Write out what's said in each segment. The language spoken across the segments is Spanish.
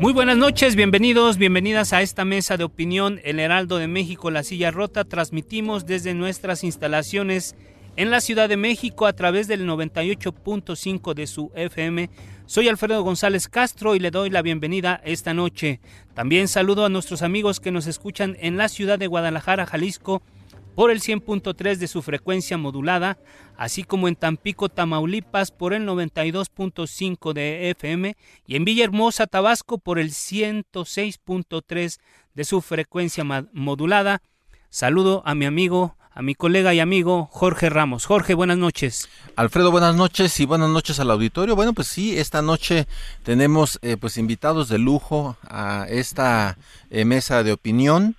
Muy buenas noches, bienvenidos, bienvenidas a esta mesa de opinión, El Heraldo de México, La Silla Rota. Transmitimos desde nuestras instalaciones en la Ciudad de México a través del 98.5 de su FM. Soy Alfredo González Castro y le doy la bienvenida esta noche. También saludo a nuestros amigos que nos escuchan en la ciudad de Guadalajara, Jalisco, por el 100.3 de su frecuencia modulada, así como en Tampico, Tamaulipas por el 92.5 de FM y en Villahermosa, Tabasco por el 106.3 de su frecuencia modulada. Saludo a mi amigo, a mi colega y amigo Jorge Ramos. Jorge, buenas noches. Alfredo, buenas noches y buenas noches al auditorio. Bueno, pues sí, esta noche tenemos eh, pues invitados de lujo a esta eh, mesa de opinión.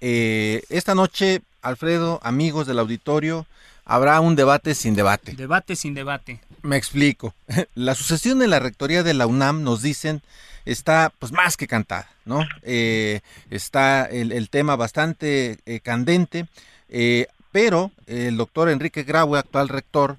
Eh, esta noche Alfredo, amigos del auditorio, habrá un debate sin debate. Debate sin debate. Me explico. La sucesión en la rectoría de la UNAM, nos dicen, está pues más que cantada, ¿no? Eh, está el, tema bastante eh, candente, eh, pero el doctor Enrique Graue, actual rector,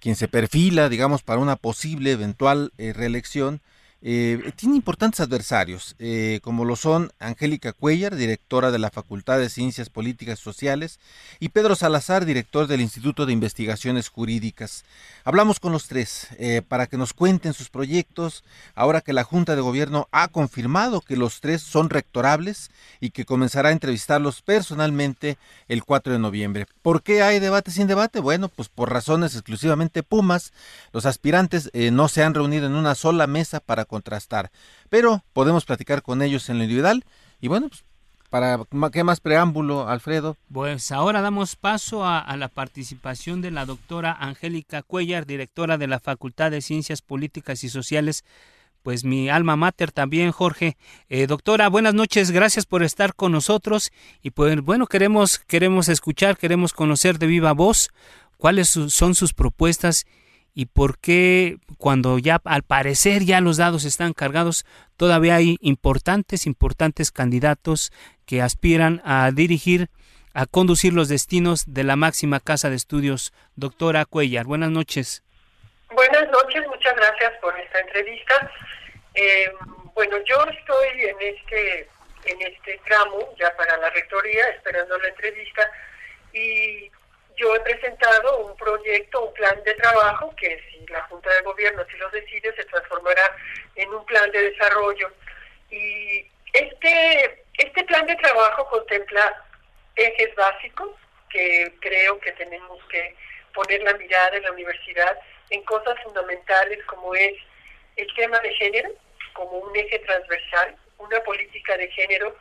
quien se perfila, digamos, para una posible eventual reelección, eh, tiene importantes adversarios, eh, como lo son Angélica Cuellar, directora de la Facultad de Ciencias Políticas y Sociales, y Pedro Salazar, director del Instituto de Investigaciones Jurídicas. Hablamos con los tres eh, para que nos cuenten sus proyectos, ahora que la Junta de Gobierno ha confirmado que los tres son rectorables y que comenzará a entrevistarlos personalmente el 4 de noviembre. ¿Por qué hay debate sin debate? Bueno, pues por razones exclusivamente Pumas. Los aspirantes no se han reunido en una sola mesa para contrastar. Pero podemos platicar con ellos en lo individual. Y bueno, pues, para qué más preámbulo, Alfredo. Pues ahora damos paso a, la participación de la doctora Angélica Cuellar, directora de la Facultad de Ciencias Políticas y Sociales. Pues mi alma mater también, Jorge. Eh, doctora, buenas noches, gracias por estar con nosotros. Y pues bueno, queremos, queremos escuchar, queremos conocer de viva voz cuáles son sus propuestas y por qué cuando ya al parecer ya los dados están cargados, todavía hay importantes, importantes candidatos que aspiran a dirigir, a conducir los destinos de la máxima casa de estudios. Doctora Cuellar, buenas noches. Buenas noches, muchas gracias por esta entrevista. Eh, bueno, yo estoy en este, en este tramo ya para la rectoría, esperando la entrevista, y yo he presentado un proyecto, un plan de trabajo que si la Junta de Gobierno si lo decide se transformará en un plan de desarrollo. Y este, este plan de trabajo contempla ejes básicos que creo que tenemos que poner la mirada en la universidad en cosas fundamentales como es el tema de género como un eje transversal, una política de género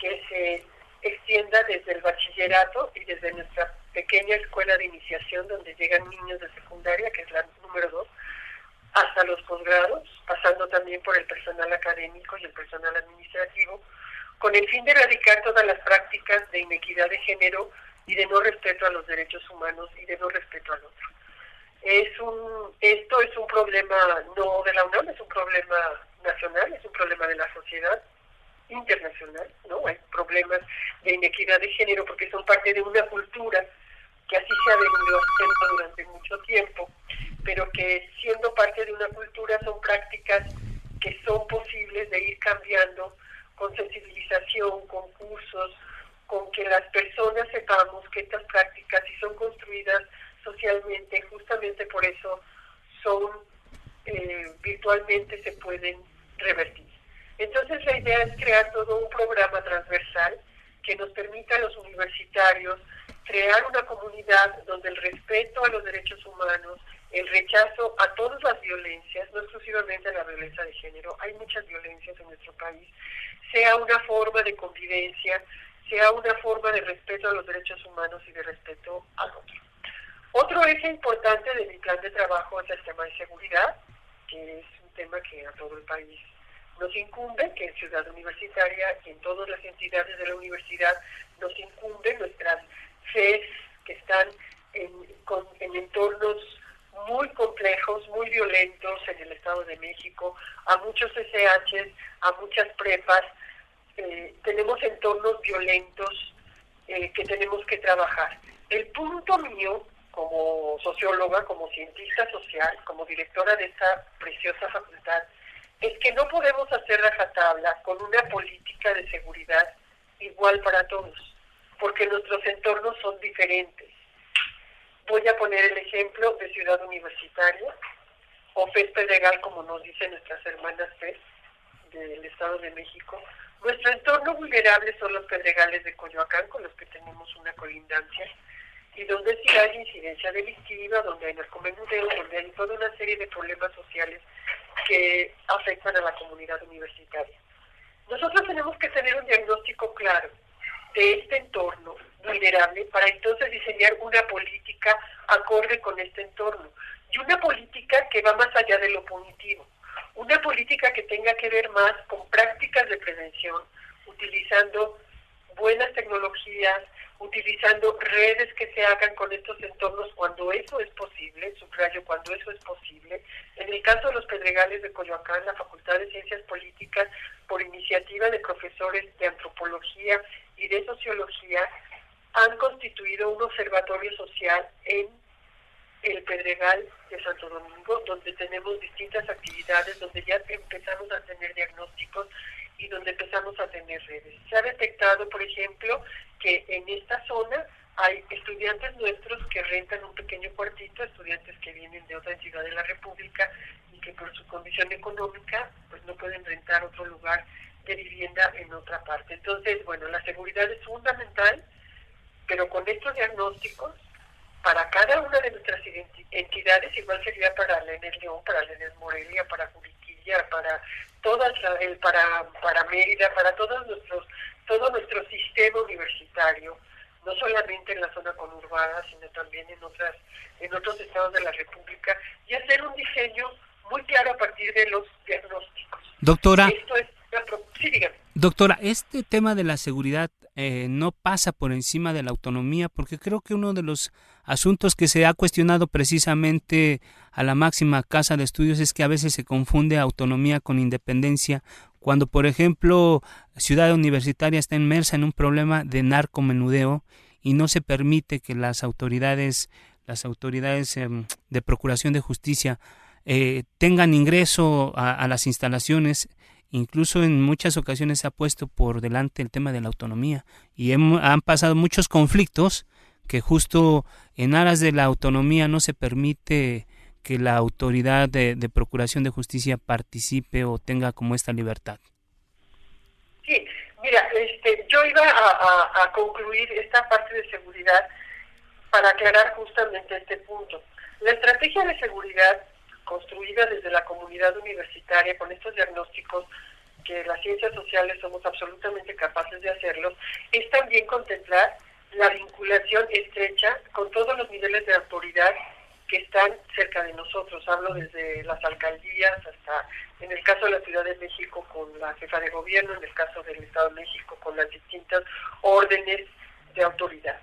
que se extienda desde el bachillerato y desde nuestra pequeña escuela de iniciación donde llegan niños de secundaria, que es la número dos, hasta los posgrados, pasando también por el personal académico y el personal administrativo, con el fin de erradicar todas las prácticas de inequidad de género y de no respeto a los derechos humanos y de no respeto al otro. Es un, esto es un problema no de la UNAM, es un problema nacional, es un problema de la sociedad internacional, ¿no? Hay problemas de inequidad de género porque son parte de una cultura que así se ha venido haciendo durante mucho tiempo, pero que siendo parte de una cultura son prácticas que son posibles de ir cambiando con sensibilización, con cursos, con que las personas sepamos que estas prácticas, si son construidas socialmente, justamente por eso son eh, virtualmente se pueden revertir. Entonces la idea es crear todo un programa transversal que nos permita a los universitarios crear una comunidad donde el respeto a los derechos humanos, el rechazo a todas las violencias, no exclusivamente a la violencia de género, hay muchas violencias en nuestro país, sea una forma de convivencia, sea una forma de respeto a los derechos humanos y de respeto al otro. Otro eje importante de mi plan de trabajo es el tema de seguridad, que es un tema que a todo el país nos incumbe, que en Ciudad Universitaria y en todas las entidades de la universidad nos incumbe nuestras FES que están en, en entornos muy complejos, muy violentos en el Estado de México, a muchos SH, a muchas prepas. Eh, tenemos entornos violentos eh, que tenemos que trabajar. El punto mío, como socióloga, como cientista social, como directora de esta preciosa facultad, es que no podemos hacer rajatabla con una política de seguridad igual para todos, porque nuestros entornos son diferentes. Voy a poner el ejemplo de Ciudad Universitaria o FES Pedregal, como nos dicen nuestras hermanas FES del Estado de México. Nuestro entorno vulnerable son los pedregales de Coyoacán, con los que tenemos una colindancia, y donde sí hay incidencia delictiva, donde hay narcomenudeo, donde hay toda una serie de problemas sociales que afectan a la comunidad universitaria. Nosotros tenemos que tener un diagnóstico claro de este entorno vulnerable para entonces diseñar una política acorde con este entorno y una política que va más allá de lo punitivo, una política que tenga que ver más con prácticas de prevención, utilizando buenas tecnologías, utilizando redes que se hagan con estos entornos cuando eso es posible, subrayo cuando eso es posible. En el caso de los Pedregales de Coyoacán, la Facultad de Ciencias Políticas, por iniciativa de profesores de antropología y de sociología, han constituido un observatorio social en el Pedregal de Santo Domingo, donde tenemos distintas actividades, donde ya empezamos a tener diagnósticos y donde empezamos a tener redes. Se ha detectado, por ejemplo, que en esta zona hay estudiantes nuestros que rentan un pequeño cuartito, estudiantes que vienen de otra entidad de la República y que por su condición económica pues no pueden rentar otro lugar de vivienda en otra parte. Entonces, bueno, la seguridad es fundamental, pero con estos diagnósticos, para cada una de nuestras entidades, igual sería para Lenes León, para Lenes Morelia, para Juriquilla, para todas, para, para Mérida, para todos nuestros todo nuestro sistema universitario, no solamente en la zona conurbada, sino también en otras en otros estados de la República, y hacer un diseño muy claro a partir de los diagnósticos. Doctora, Esto es, sí, dígame. doctora, este tema de la seguridad eh, no pasa por encima de la autonomía, porque creo que uno de los asuntos que se ha cuestionado precisamente a la máxima casa de estudios es que a veces se confunde autonomía con independencia cuando, por ejemplo, Ciudad Universitaria está inmersa en un problema de narcomenudeo y no se permite que las autoridades, las autoridades em, de procuración de justicia eh, tengan ingreso a, las instalaciones, incluso en muchas ocasiones se ha puesto por delante el tema de la autonomía y han pasado muchos conflictos que justo en aras de la autonomía no se permite que la autoridad de, procuración de justicia participe o tenga como esta libertad. Sí, mira, este, yo iba a, concluir esta parte de seguridad para aclarar justamente este punto. La estrategia de seguridad construida desde la comunidad universitaria con estos diagnósticos que las ciencias sociales somos absolutamente capaces de hacerlos, es también contemplar la vinculación estrecha con todos los niveles de autoridad que están cerca de nosotros. Hablo desde las alcaldías hasta, en el caso de la Ciudad de México, con la jefa de gobierno, en el caso del Estado de México, con las distintas órdenes de autoridad.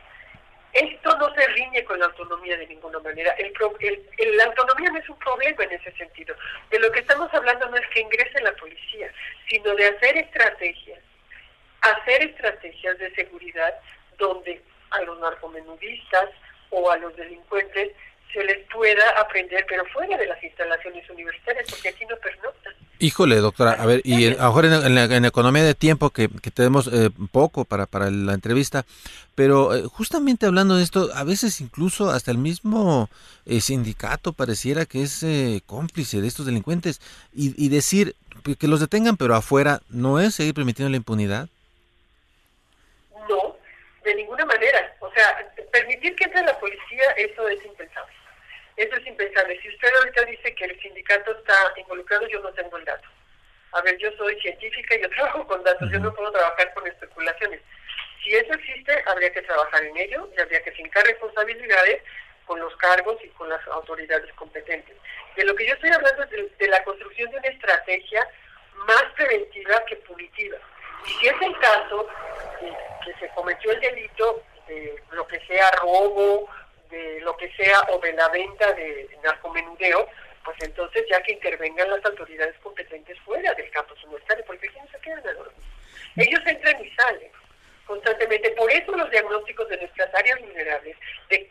Esto no se riñe con la autonomía de ninguna manera. El, el, la autonomía no es un problema en ese sentido. De lo que estamos hablando no es que ingrese la policía, sino de hacer estrategias, hacer estrategias de seguridad donde a los narcomenudistas o a los delincuentes se les pueda aprender, pero fuera de las instalaciones universitarias, porque aquí no pernoctan. Híjole, doctora, a ver, y ahora en, la, economía de tiempo, que, tenemos eh, poco para, para la entrevista, pero eh, justamente hablando de esto, a veces incluso hasta el mismo eh, sindicato pareciera que es cómplice de estos delincuentes, y, y decir que los detengan, pero afuera, ¿no es seguir permitiendo la impunidad? No, de ninguna manera. O sea, permitir que entre la policía, eso es impensable. Eso es impensable. Si usted ahorita dice que el sindicato está involucrado, yo no tengo el dato. A ver, yo soy científica y yo trabajo con datos, yo no puedo trabajar con especulaciones. Si eso existe, habría que trabajar en ello y habría que fincar responsabilidades con los cargos y con las autoridades competentes. De lo que yo estoy hablando es de, la construcción de una estrategia más preventiva que punitiva. Y si es el caso que se cometió el delito de lo que sea robo, de lo que sea o de la venta de narcomenudeo, pues entonces ya que intervengan las autoridades competentes fuera del campo universitario, porque aquí no se quedan dormir. Ellos entran y salen constantemente. Por eso los diagnósticos de nuestras áreas vulnerables, de,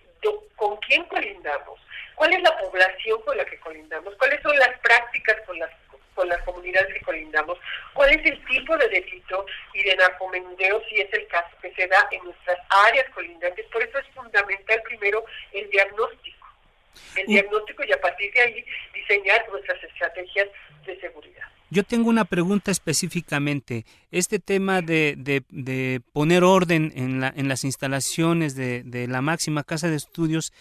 con quién colindamos, cuál es la población con la que colindamos, cuáles son las prácticas con las con las comunidades que colindamos, cuál es el tipo de delito y de narcomenudeo si es el caso que se da en nuestras áreas colindantes. Por eso es fundamental primero el diagnóstico. El diagnóstico y a partir de ahí diseñar nuestras estrategias de seguridad. Yo tengo una pregunta específicamente. Este tema de, de, poner orden en, la, en las instalaciones de, de la máxima casa de estudios,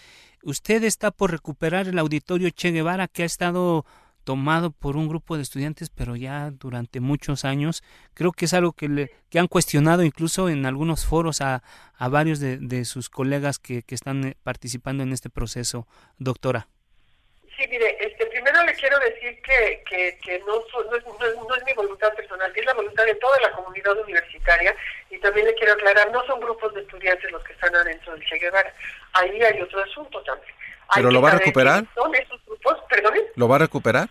usted está por recuperar el auditorio Che Guevara que ha estado tomado por un grupo de estudiantes, pero ya durante muchos años. Creo que es algo que, le, que han cuestionado incluso en algunos foros a, a varios de, de sus colegas que, que, están eh, participando en este proceso, doctora. Sí, mire, este, primero le quiero decir que, que, que no, no, es, no, es, mi voluntad personal, es la voluntad de toda la comunidad universitaria y también le quiero aclarar, no son grupos de estudiantes los que están adentro del Che Guevara, ahí hay otro asunto también. ¿Pero lo va a recuperar? Son esos grupos, ¿Lo va a recuperar?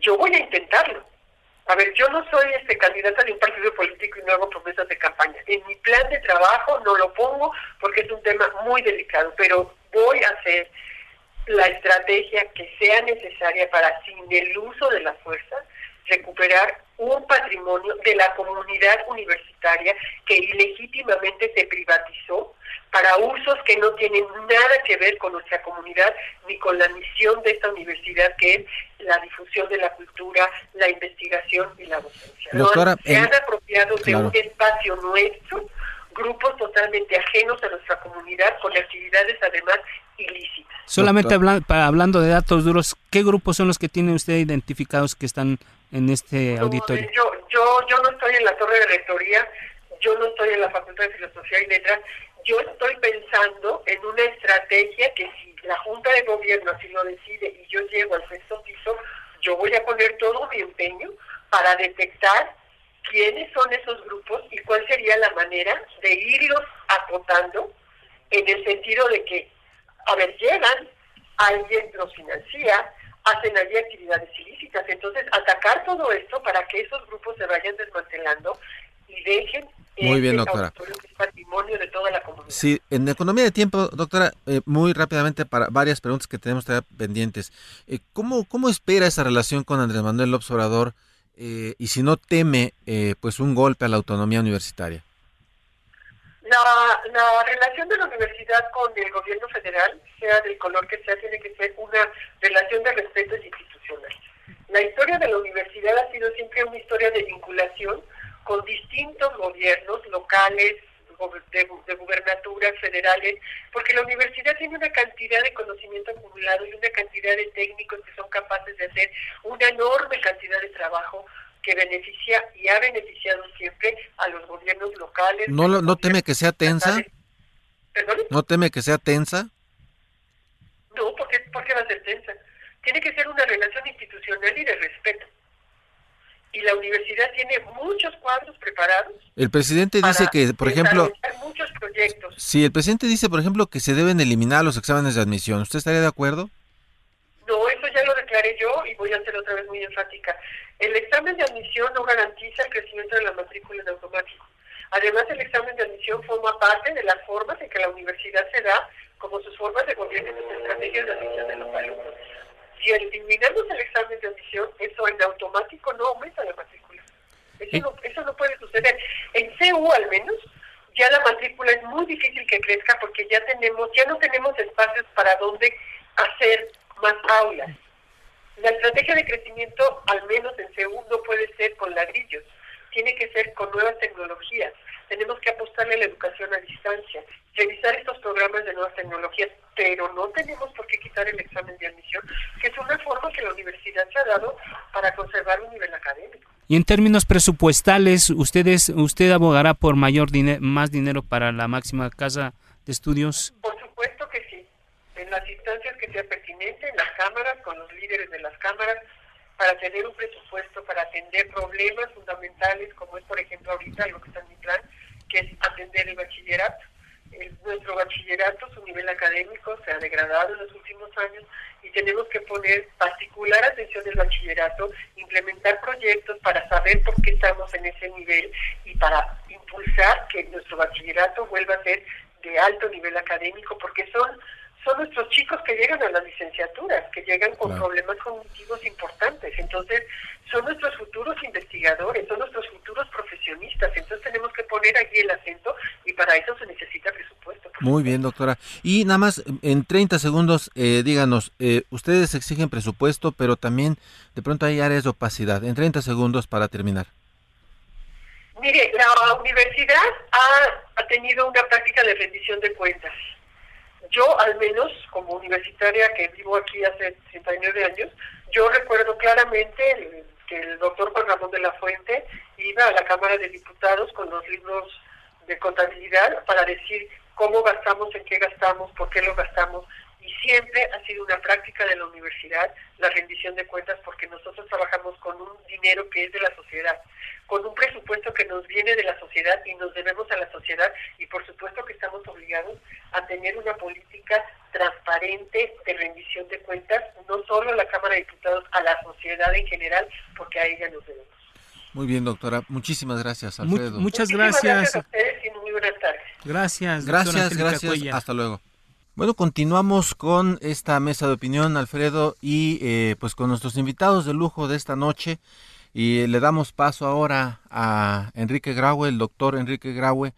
Yo voy a intentarlo. A ver, yo no soy este candidata de un partido político y no hago promesas de campaña. En mi plan de trabajo no lo pongo porque es un tema muy delicado, pero voy a hacer la estrategia que sea necesaria para, sin el uso de la fuerza, recuperar un patrimonio de la comunidad universitaria que ilegítimamente se privatizó para usos que no tienen nada que ver con nuestra comunidad ni con la misión de esta universidad que es la difusión de la cultura, la investigación y la docencia. Doctora, se han apropiado de un espacio nuestro grupos totalmente ajenos a nuestra comunidad con actividades además ilícitas. Solamente hablando de datos duros, ¿qué grupos son los que tiene usted identificados que están en este auditorio? Yo, yo, yo no estoy en la torre de rectoría, yo no estoy en la Facultad de Filosofía y Letras, yo estoy pensando en una estrategia que si la Junta de Gobierno así lo decide y yo llego al sexto piso, yo voy a poner todo mi empeño para detectar quiénes son esos grupos y cuál sería la manera de irlos acotando en el sentido de que, a ver, llegan, alguien los financia, hacen allí actividades ilícitas. Entonces, atacar todo esto para que esos grupos se vayan desmantelando y dejen muy bien, doctora. patrimonio de toda la comunidad. Sí, en economía de tiempo, doctora, eh, muy rápidamente para varias preguntas que tenemos todavía pendientes. Eh, ¿cómo, ¿Cómo espera esa relación con Andrés Manuel López Obrador eh, y si no teme eh, pues un golpe a la autonomía universitaria? La, la relación de la universidad con el gobierno federal, sea del color que sea, tiene que ser una relación de respeto institucional. La historia de la universidad ha sido siempre una historia de vinculación con distintos gobiernos locales, de, de, gubernaturas federales, porque la universidad tiene una cantidad de conocimiento acumulado y una cantidad de técnicos que son capaces de hacer una enorme cantidad de trabajo que beneficia y ha beneficiado siempre a los gobiernos locales. ¿No, no teme que sea tensa? ¿No teme que sea tensa? No, porque, porque va a ser tensa. Tiene que ser una relación institucional y de respeto y la universidad tiene muchos cuadros preparados. El presidente dice que, por ejemplo, muchos proyectos. Sí, el presidente dice, por ejemplo, que se deben eliminar los exámenes de admisión. ¿Usted estaría de acuerdo? No, eso ya lo declaré yo y voy a ser otra vez muy enfática. El examen de admisión no garantiza el crecimiento de la matrícula en automático. Además, el examen de admisión forma parte de las formas en que la universidad se da como sus formas de gobierno y sus estrategias de admisión de los alumnos. Si eliminamos el examen de admisión, eso en automático no aumenta la matrícula. Eso, no, eso no puede suceder. En CU al menos, ya la matrícula es muy difícil que crezca porque ya tenemos, ya no tenemos espacios para donde hacer más aulas. La estrategia de crecimiento, al menos en CEU, no puede ser con ladrillos, tiene que ser con nuevas tecnologías. Tenemos que apostarle a la educación a distancia, revisar estos programas de nuevas tecnologías, pero no tenemos por qué quitar el examen de admisión, que es una forma que la universidad se ha dado para conservar un nivel académico. Y en términos presupuestales, ustedes, usted abogará por mayor dinero, más dinero para la máxima casa de estudios. Por en las instancias que sea pertinente, en las cámaras, con los líderes de las cámaras, para tener un presupuesto para atender problemas fundamentales, como es, por ejemplo, ahorita lo que está en mi plan, que es atender el bachillerato. Nuestro bachillerato, su nivel académico se ha degradado en los últimos años y tenemos que poner particular atención al bachillerato, implementar proyectos para saber por qué estamos en ese nivel y para impulsar que nuestro bachillerato vuelva a ser de alto nivel académico, porque son llegan a las licenciaturas, que llegan con problemas cognitivos importantes. Entonces, son nuestros futuros investigadores, son nuestros futuros profesionistas. Entonces, tenemos que poner allí el acento y para eso se necesita presupuesto. Muy bien, doctora. Y nada más, en 30 segundos, eh, díganos, eh, ustedes exigen presupuesto, pero también de pronto hay áreas de opacidad. En 30 segundos para terminar. Mire, la universidad ha, ha tenido una práctica de rendición de cuentas yo al menos como universitaria que vivo aquí hace 39 años, yo recuerdo claramente que el doctor Juan Ramón de la Fuente iba a la Cámara de Diputados con los libros de contabilidad para decir cómo gastamos, en qué gastamos, por qué lo gastamos. Y siempre ha sido una práctica de la universidad la rendición de cuentas porque nosotros trabajamos con un dinero que es de la sociedad con un presupuesto que nos viene de la sociedad y nos debemos a la sociedad y por supuesto que estamos obligados a tener una política transparente de rendición de cuentas, no solo a la Cámara de Diputados, a la sociedad en general, porque a ella nos debemos. Muy bien, doctora. Muchísimas gracias, Alfredo. muchas gracias. gracias. a ustedes y muy buenas tardes. Gracias. Gracias, gracias. Hasta luego. Bueno, continuamos con esta mesa de opinión, Alfredo, y eh, pues con nuestros invitados de lujo de esta noche. Y le damos paso ahora a Enrique Graue, el doctor Enrique Graue,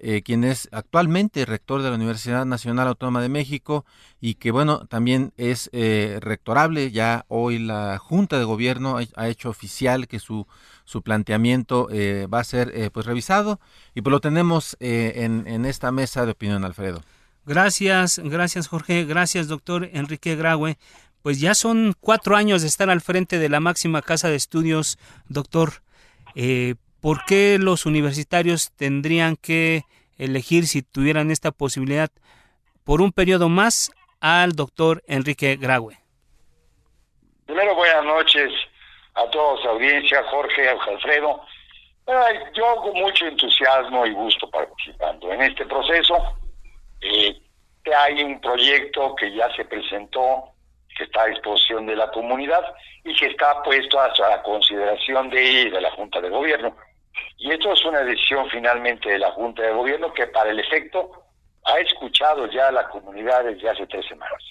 eh, quien es actualmente rector de la Universidad Nacional Autónoma de México y que, bueno, también es eh, rectorable. Ya hoy la Junta de Gobierno ha, hecho oficial que su, su planteamiento eh, va a ser pues revisado y pues lo tenemos en, en esta mesa de opinión, Alfredo. Gracias, gracias Jorge, gracias doctor Enrique Graue pues ya son cuatro años de estar al frente de la máxima casa de estudios, doctor. Eh, ¿Por qué los universitarios tendrían que elegir, si tuvieran esta posibilidad, por un periodo más al doctor Enrique Graue? Primero, buenas noches a todos, audiencia, Jorge, Alfredo. yo con mucho entusiasmo y gusto participando en este proceso. Eh, hay un proyecto que ya se presentó que está a disposición de la comunidad y que está puesto a la consideración de, de la Junta de Gobierno. Y esto es una decisión finalmente de la Junta de Gobierno que para el efecto ha escuchado ya a la comunidad desde hace tres semanas.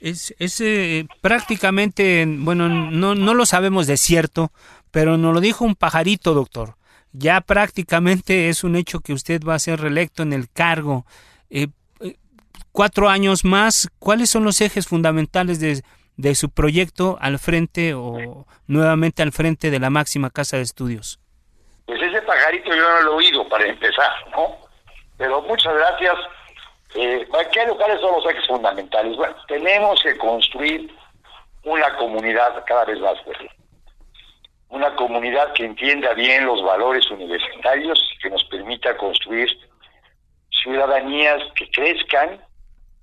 Es, es eh, prácticamente, bueno, no, no lo sabemos de cierto, pero nos lo dijo un pajarito, doctor. Ya prácticamente es un hecho que usted va a ser reelecto en el cargo. Eh, cuatro años más, ¿cuáles son los ejes fundamentales de, de su proyecto al frente o nuevamente al frente de la máxima casa de estudios? Pues ese pajarito yo no lo he oído para empezar, ¿no? Pero muchas gracias. Eh, ¿Qué lugares son los ejes fundamentales? Bueno, tenemos que construir una comunidad cada vez más fuerte. Una comunidad que entienda bien los valores universitarios y que nos permita construir ciudadanías que crezcan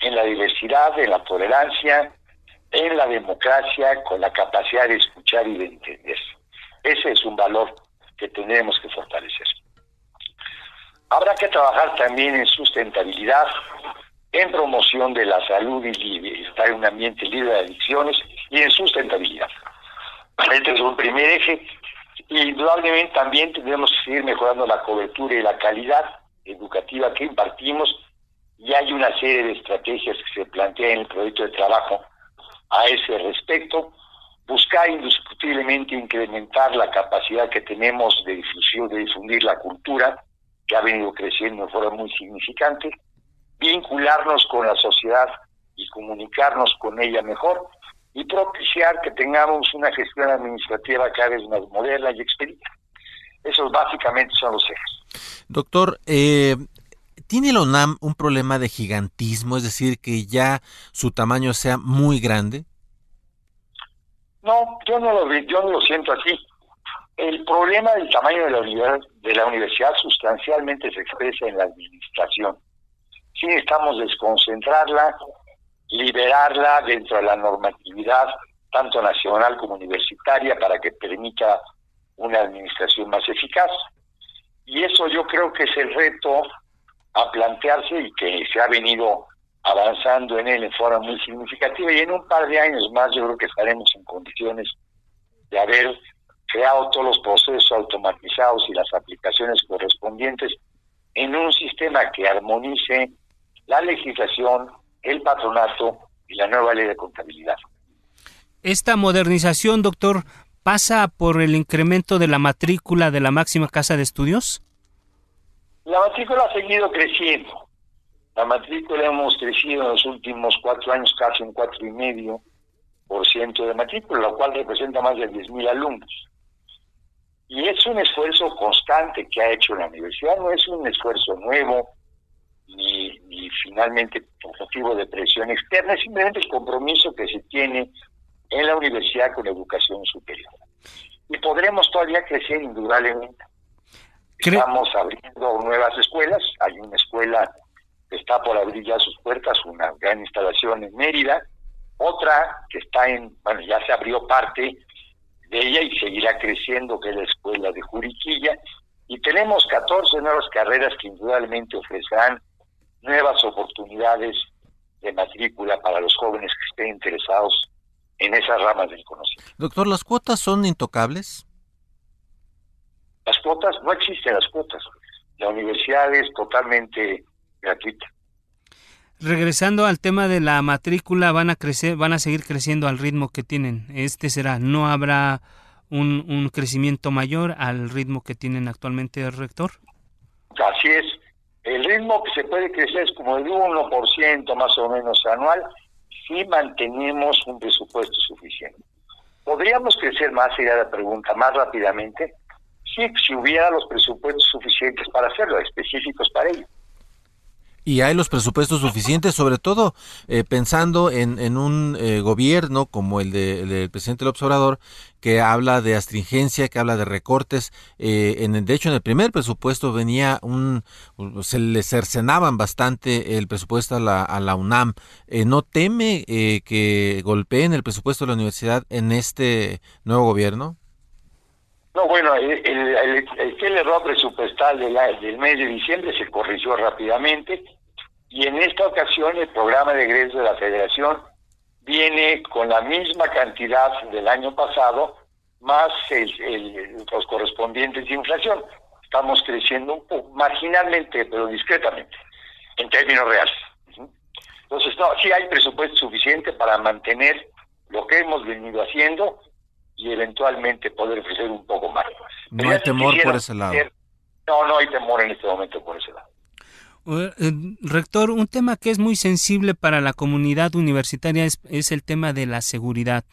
en la diversidad, en la tolerancia, en la democracia, con la capacidad de escuchar y de entender. Ese es un valor que tenemos que fortalecer. Habrá que trabajar también en sustentabilidad, en promoción de la salud y estar en un ambiente libre de adicciones y en sustentabilidad. Este es un primer eje indudablemente también tenemos que seguir mejorando la cobertura y la calidad educativa que impartimos y hay una serie de estrategias que se plantean en el proyecto de trabajo a ese respecto. Buscar indiscutiblemente incrementar la capacidad que tenemos de difusión, de difundir la cultura, que ha venido creciendo de forma muy significante, vincularnos con la sociedad y comunicarnos con ella mejor y propiciar que tengamos una gestión administrativa cada vez más moderna y expedita. Esos básicamente son los ejes. Doctor, eh, ¿tiene la UNAM un problema de gigantismo, es decir, que ya su tamaño sea muy grande? No, yo no lo, yo no lo siento así. El problema del tamaño de la, de la universidad sustancialmente se expresa en la administración. Sí necesitamos desconcentrarla, liberarla dentro de la normatividad, tanto nacional como universitaria, para que permita una administración más eficaz. Y eso yo creo que es el reto a plantearse y que se ha venido avanzando en él en forma muy significativa y en un par de años más yo creo que estaremos en condiciones de haber creado todos los procesos automatizados y las aplicaciones correspondientes en un sistema que armonice la legislación, el patronato y la nueva ley de contabilidad. Esta modernización, doctor, pasa por el incremento de la matrícula de la máxima casa de estudios? La matrícula ha seguido creciendo. La matrícula hemos crecido en los últimos cuatro años casi un cuatro y medio por ciento de matrícula, lo cual representa más de 10.000 alumnos. Y es un esfuerzo constante que ha hecho la universidad, no es un esfuerzo nuevo, ni, finalmente motivo de presión externa, es simplemente el compromiso que se tiene en la universidad con educación superior. Y podremos todavía crecer indudablemente. Estamos abriendo nuevas escuelas, hay una escuela que está por abrir ya sus puertas, una gran instalación en Mérida, otra que está en, bueno, ya se abrió parte de ella y seguirá creciendo, que es la escuela de Juriquilla, y tenemos 14 nuevas carreras que indudablemente ofrecerán nuevas oportunidades de matrícula para los jóvenes que estén interesados en esas ramas del conocimiento. Doctor, ¿las cuotas son intocables? Las cuotas, no existen las cuotas. La universidad es totalmente gratuita. Regresando al tema de la matrícula, van a crecer, van a seguir creciendo al ritmo que tienen. Este será, no habrá un, un crecimiento mayor al ritmo que tienen actualmente el rector. Así es. El ritmo que se puede crecer es como el 1% más o menos anual si mantenemos un presupuesto suficiente. ¿Podríamos crecer más, sería la pregunta, más rápidamente? Sí, si hubiera los presupuestos suficientes para hacerlo, específicos para ello y hay los presupuestos suficientes, sobre todo eh, pensando en, en un eh, gobierno como el, del presidente López Obrador, que habla de astringencia, que habla de recortes. Eh, en de hecho, en el primer presupuesto venía un, se le cercenaban bastante el presupuesto a la, a la UNAM. ¿No teme que golpeen el presupuesto de la universidad en este nuevo gobierno? No, bueno, el, el, el, error presupuestal del, del mes de diciembre se corrigió rápidamente y en esta ocasión el programa de egreso de la federación viene con la misma cantidad del año pasado más los correspondientes de inflación. Estamos creciendo un poco, marginalmente, pero discretamente, en términos reales. Entonces, no, sí hay presupuesto suficiente para mantener lo que hemos venido haciendo y eventualmente poder ofrecer un poco más. No hay temor por ese lado. No, no hay temor en este momento por ese lado. Eh, rector, un tema que es muy sensible para la comunidad universitaria es, el tema de la seguridad,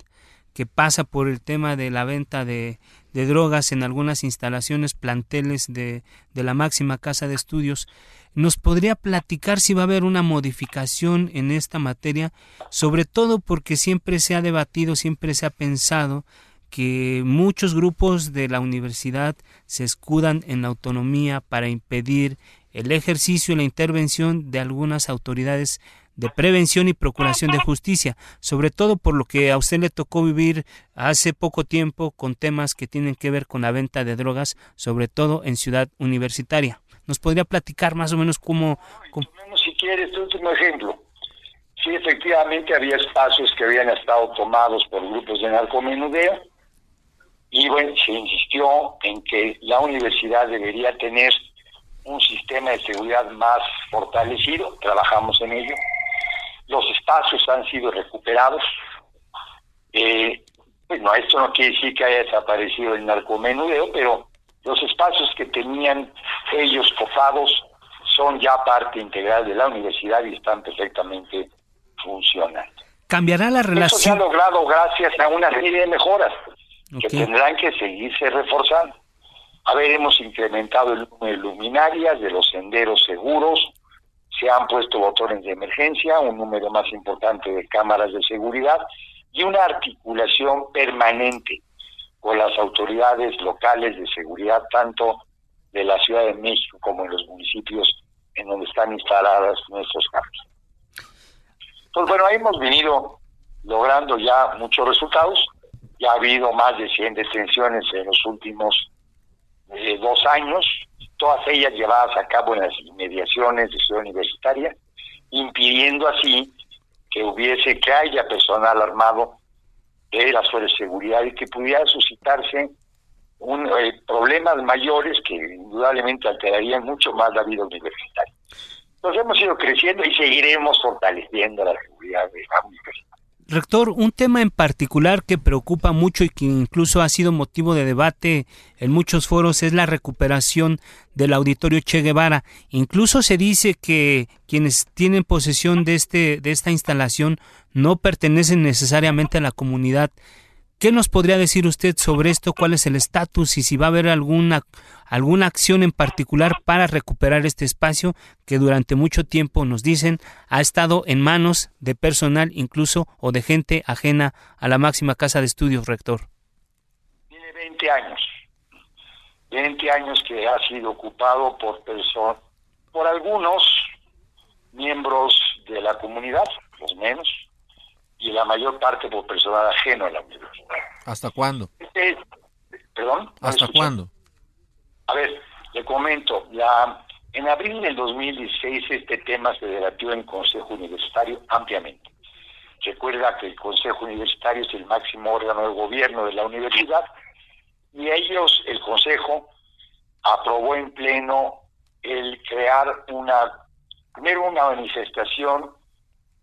que pasa por el tema de la venta de, drogas en algunas instalaciones, planteles de, de, la máxima casa de estudios. ¿Nos podría platicar si va a haber una modificación en esta materia? Sobre todo porque siempre se ha debatido, siempre se ha pensado que muchos grupos de la universidad se escudan en la autonomía para impedir el ejercicio y la intervención de algunas autoridades de prevención y procuración de justicia, sobre todo por lo que a usted le tocó vivir hace poco tiempo con temas que tienen que ver con la venta de drogas, sobre todo en ciudad universitaria. ¿Nos podría platicar más o menos cómo... cómo... Si quieres, este último ejemplo. Sí, efectivamente había espacios que habían estado tomados por grupos de narcomenudeo y bueno, se insistió en que la universidad debería tener un sistema de seguridad más fortalecido, trabajamos en ello. Los espacios han sido recuperados. Eh, bueno, esto no quiere decir que haya desaparecido el narcomenudeo, pero los espacios que tenían ellos copados son ya parte integral de la universidad y están perfectamente funcionando. ¿Cambiará la relación? Eso se ha logrado gracias a una serie de mejoras que tendrán que seguirse reforzando. A ver, hemos incrementado el número de luminarias, de los senderos seguros, se han puesto botones de emergencia, un número más importante de cámaras de seguridad y una articulación permanente con las autoridades locales de seguridad, tanto de la Ciudad de México como en los municipios en donde están instaladas nuestros campos. Entonces, bueno, hemos venido logrando ya muchos resultados. Ya ha habido más de 100 detenciones en los últimos dos años, todas ellas llevadas a cabo en las inmediaciones de Ciudad Universitaria, impidiendo así que hubiese, que haya personal armado de la de seguridad y que pudiera suscitarse un, eh, problemas mayores que indudablemente alterarían mucho más la vida universitaria. Nos hemos ido creciendo y seguiremos fortaleciendo la seguridad de la universidad. Rector, un tema en particular que preocupa mucho y que incluso ha sido motivo de debate en muchos foros es la recuperación del auditorio Che Guevara. Incluso se dice que quienes tienen posesión de este de esta instalación no pertenecen necesariamente a la comunidad ¿Qué nos podría decir usted sobre esto? ¿Cuál es el estatus y si va a haber alguna, alguna acción en particular para recuperar este espacio que durante mucho tiempo nos dicen ha estado en manos de personal incluso o de gente ajena a la máxima casa de estudios, rector? Tiene 20 años. 20 años que ha sido ocupado por personas, por algunos miembros de la comunidad, los menos, y la mayor parte por personal ajeno a la universidad. ¿Hasta cuándo? ¿Perdón? ¿Hasta cuándo? A ver, le comento, la, en abril del 2016 este tema se debatió en Consejo Universitario ampliamente. Recuerda que el Consejo Universitario es el máximo órgano del gobierno de la universidad y ellos, el Consejo, aprobó en pleno el crear una, primero una manifestación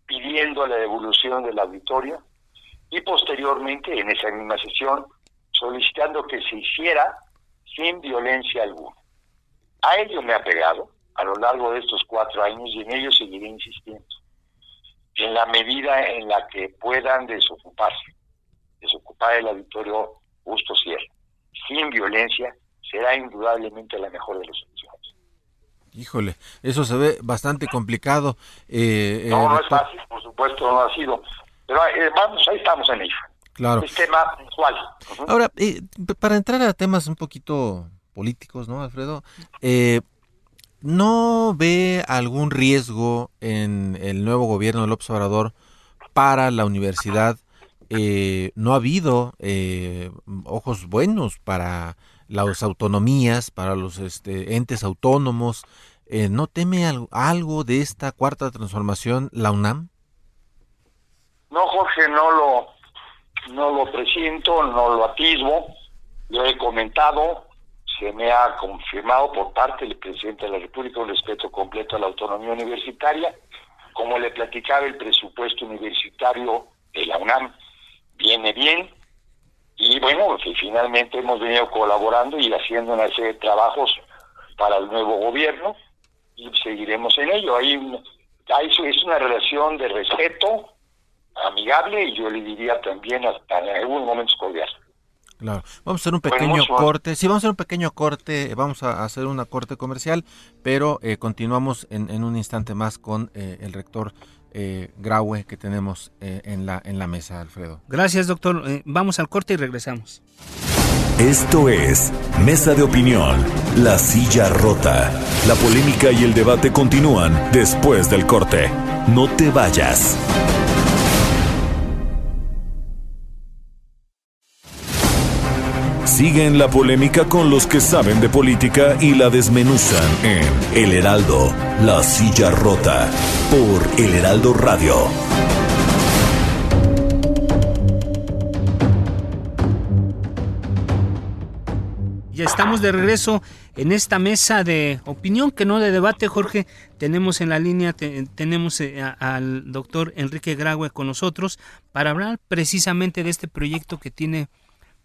pidiendo la devolución del auditorio y posteriormente en esa misma sesión solicitando que se hiciera sin violencia alguna. A ello me ha pegado a lo largo de estos cuatro años y en ello seguiré insistiendo. En la medida en la que puedan desocuparse, desocupar el auditorio justo cierre, sin violencia, será indudablemente la mejor de. Híjole, eso se ve bastante complicado. Eh, no, no es fácil, por supuesto, no ha sido. Pero eh, vamos, ahí estamos en ello. Claro. Es tema mensual. Ahora, eh, para entrar a temas un poquito políticos, ¿no, Alfredo? ¿No ve algún riesgo en el nuevo gobierno del observador para la universidad? no ha habido ojos buenos para las autonomías, para los este, entes autónomos. Eh, ¿No teme algo, de esta cuarta transformación la UNAM? No, Jorge, no lo, no lo presiento, no lo atisbo. Lo he comentado, se me ha confirmado por parte del presidente de la República un respeto completo a la autonomía universitaria. Como le platicaba, el presupuesto universitario de la UNAM viene bien, y bueno, que finalmente hemos venido colaborando y haciendo una serie de trabajos para el nuevo gobierno y seguiremos en ello. Hay, hay es una relación de respeto amigable y yo le diría también hasta en algunos momentos cordial. Claro. Vamos a hacer un pequeño corte. Sí, vamos a hacer un pequeño corte. Vamos a hacer una corte comercial, pero eh, continuamos en, en, un instante más con eh, el rector eh, Graue que tenemos eh, en, la, en la mesa, Alfredo. Gracias, doctor. Eh, vamos al corte y regresamos. Esto es Mesa de Opinión, La Silla Rota. La polémica y el debate continúan después del corte. No te vayas. Siguen la polémica con los que saben de política y la desmenuzan en El Heraldo, La Silla Rota, por El Heraldo Radio. ya estamos de regreso en esta mesa de opinión, que no de debate, Jorge. Tenemos en la línea, tenemos eh, al doctor Enrique Graue con nosotros para hablar precisamente de este proyecto que tiene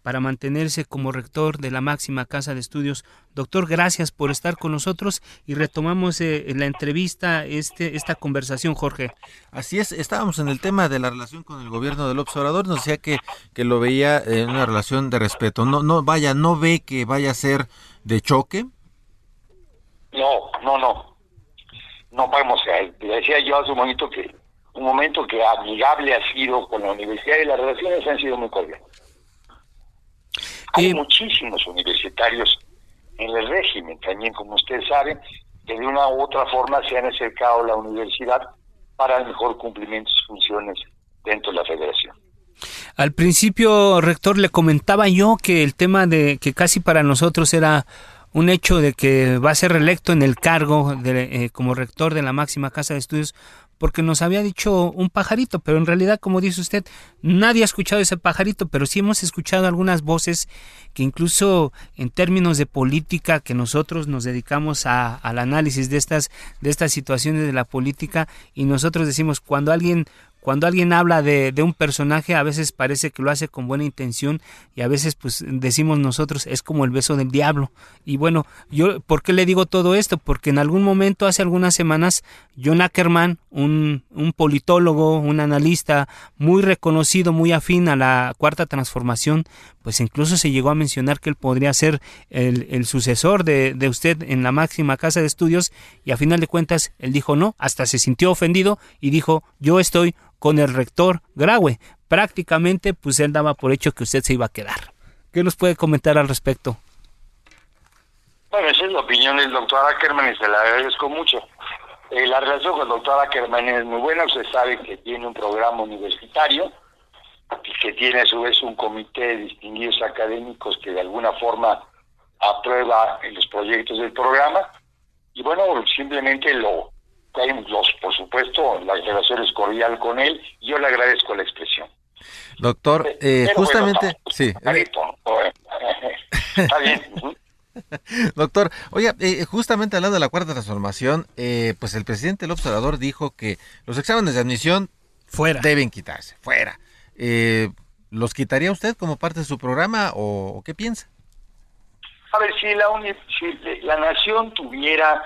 para mantenerse como rector de la máxima casa de estudios. Doctor, gracias por estar con nosotros y retomamos eh, la entrevista, este, esta conversación, Jorge. Así es, estábamos en el tema de la relación con el gobierno del observador, nos decía que, que lo veía en una relación de respeto. No, no, vaya, no ve que vaya a ser de choque. No, no, no. No podemos, decía yo hace un momento que un momento que amigable ha sido con la universidad y las relaciones han sido muy cordiales. Hay muchísimos universitarios en el régimen, también como ustedes saben, que de una u otra forma se han acercado a la universidad para el mejor cumplimiento de sus funciones dentro de la federación. Al principio, rector, le comentaba yo que el tema de que casi para nosotros era un hecho de que va a ser reelecto en el cargo de, eh, como rector de la máxima casa de estudios porque nos había dicho un pajarito, pero en realidad, como dice usted, nadie ha escuchado ese pajarito, pero sí hemos escuchado algunas voces que incluso en términos de política, que nosotros nos dedicamos a, al análisis de estas, de estas situaciones de la política, y nosotros decimos, cuando alguien cuando alguien habla de, un personaje a veces parece que lo hace con buena intención y a veces pues decimos nosotros es como el beso del diablo. Y bueno yo por qué le digo todo esto porque en algún momento hace algunas semanas John Ackerman un, un politólogo un analista muy reconocido muy afín a la cuarta transformación pues incluso se llegó a mencionar que él podría ser el, el sucesor de, de usted en la máxima casa de estudios y a final de cuentas él dijo no hasta se sintió ofendido y dijo yo estoy con el rector Graue. Prácticamente, pues él daba por hecho que usted se iba a quedar. ¿Qué nos puede comentar al respecto? Bueno, esa es la opinión del doctor Ackerman y se la agradezco mucho. Eh, la relación con el doctor Ackerman es muy buena. Usted sabe que tiene un programa universitario y que tiene a su vez un comité de distinguidos académicos que de alguna forma aprueba los proyectos del programa. Y bueno, simplemente lo, los, por supuesto, la relación es cordial con él y yo le agradezco la expresión. Doctor, eh, justamente, sí. Está bien. Doctor, oiga, eh, justamente hablando de la cuarta transformación, eh, pues el presidente del observador dijo que los exámenes de admisión fuera deben quitarse, fuera. ¿Los quitaría usted como parte de su programa o, qué piensa? A ver, si la, si la nación tuviera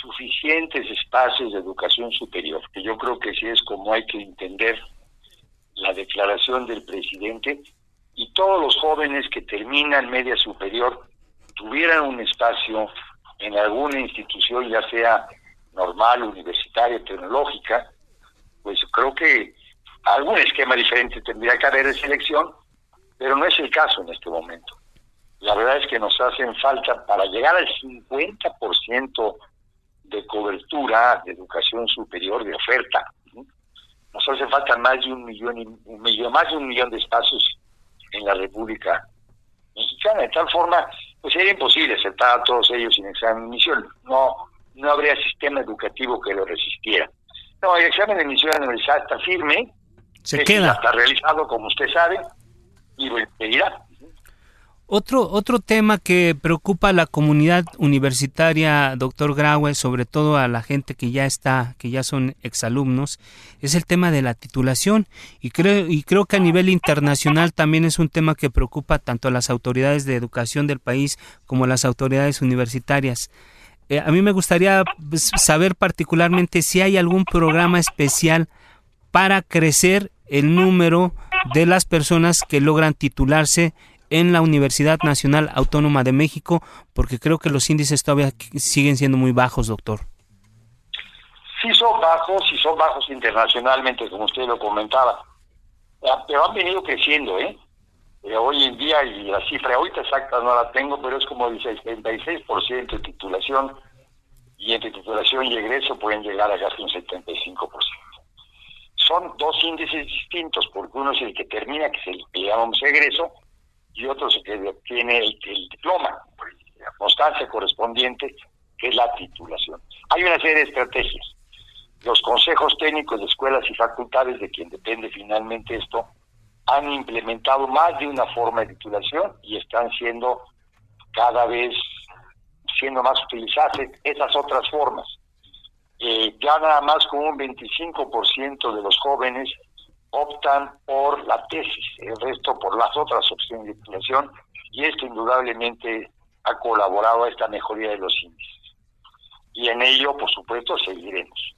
suficientes espacios de educación superior, que yo creo que sí es como hay que entender la declaración del presidente, y todos los jóvenes que terminan media superior tuvieran un espacio en alguna institución, ya sea normal, universitaria, tecnológica, pues creo que algún esquema diferente tendría que haber de selección, pero no es el caso en este momento. La verdad es que nos hacen falta para llegar al 50% de cobertura de educación superior, de oferta. Nos hace falta más de un millón, y, un millón, más de un millón de espacios en la República Mexicana. De tal forma, pues sería imposible aceptar a todos ellos sin examen de admisión. No, no habría sistema educativo que lo resistiera. No, el examen de admisión universidad está firme. Se queda. Está realizado, como usted sabe, y lo impedirá. Otro, otro tema que preocupa a la comunidad universitaria, doctor Graue, sobre todo a la gente que ya está, que ya son exalumnos, es el tema de la titulación. Y creo, y creo que a nivel internacional también es un tema que preocupa tanto a las autoridades de educación del país como a las autoridades universitarias. Eh, a mí me gustaría saber particularmente si hay algún programa especial para crecer el número de las personas que logran titularse en la Universidad Nacional Autónoma de México? Porque creo que los índices todavía siguen siendo muy bajos, doctor. Sí son bajos, sí son bajos internacionalmente, como usted lo comentaba. Pero han venido creciendo, ¿eh? ¿eh? hoy en día, y la cifra ahorita exacta no la tengo, pero es como el 76% de titulación, y entre titulación y egreso pueden llegar a casi un 75%. Son dos índices distintos, porque uno es el que termina, que es el que llamamos egreso, y otros que obtiene el, diploma, la constancia correspondiente, que es la titulación. Hay una serie de estrategias. Los consejos técnicos de escuelas y facultades, de quien depende finalmente esto, han implementado más de una forma de titulación y están siendo cada vez siendo más utilizadas esas otras formas. Eh, ya nada más con un 25% de los jóvenes optan por la tesis, el resto por las otras opciones de titulación, y esto indudablemente ha colaborado a esta mejoría de los índices. Y en ello, por supuesto, seguiremos.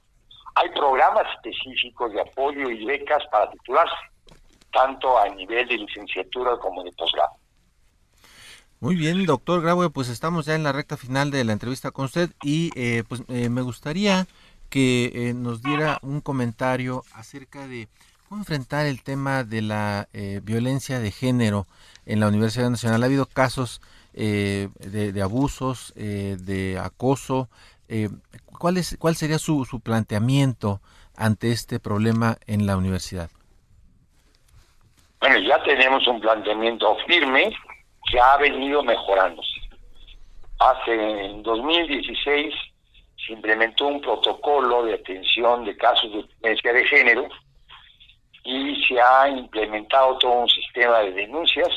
Hay programas específicos de apoyo y becas para titularse, tanto a nivel de licenciatura como de posgrado. Muy bien, doctor Graue, pues estamos ya en la recta final de la entrevista con usted y eh, pues eh, me gustaría que eh, nos diera un comentario acerca de cómo enfrentar el tema de la violencia de género en la Universidad Nacional. Ha habido casos de, de, abusos, de acoso. ¿cuál, es, ¿Cuál sería su, su planteamiento ante este problema en la universidad? Bueno, ya tenemos un planteamiento firme que ha venido mejorándose. Hace en 2016 se implementó un protocolo de atención de casos de violencia de género y se ha implementado todo un sistema de denuncias,